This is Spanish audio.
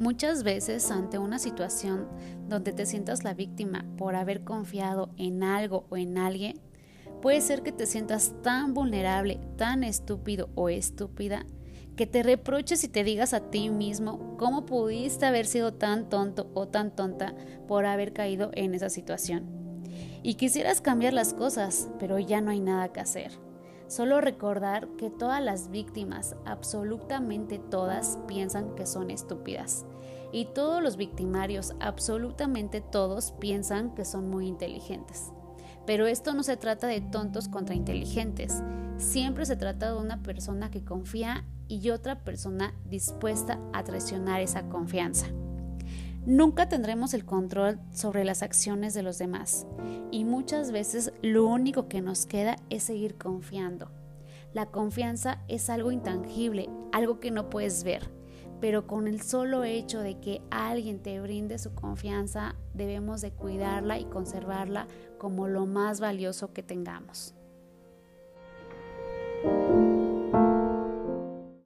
Muchas veces ante una situación donde te sientas la víctima por haber confiado en algo o en alguien, puede ser que te sientas tan vulnerable, tan estúpido o estúpida, que te reproches y te digas a ti mismo cómo pudiste haber sido tan tonto o tan tonta por haber caído en esa situación. Y quisieras cambiar las cosas, pero ya no hay nada que hacer. Solo recordar que todas las víctimas, absolutamente todas, piensan que son estúpidas. Y todos los victimarios, absolutamente todos, piensan que son muy inteligentes. Pero esto no se trata de tontos contra inteligentes. Siempre se trata de una persona que confía y otra persona dispuesta a traicionar esa confianza. Nunca tendremos el control sobre las acciones de los demás y muchas veces lo único que nos queda es seguir confiando. La confianza es algo intangible, algo que no puedes ver, pero con el solo hecho de que alguien te brinde su confianza, debemos de cuidarla y conservarla como lo más valioso que tengamos.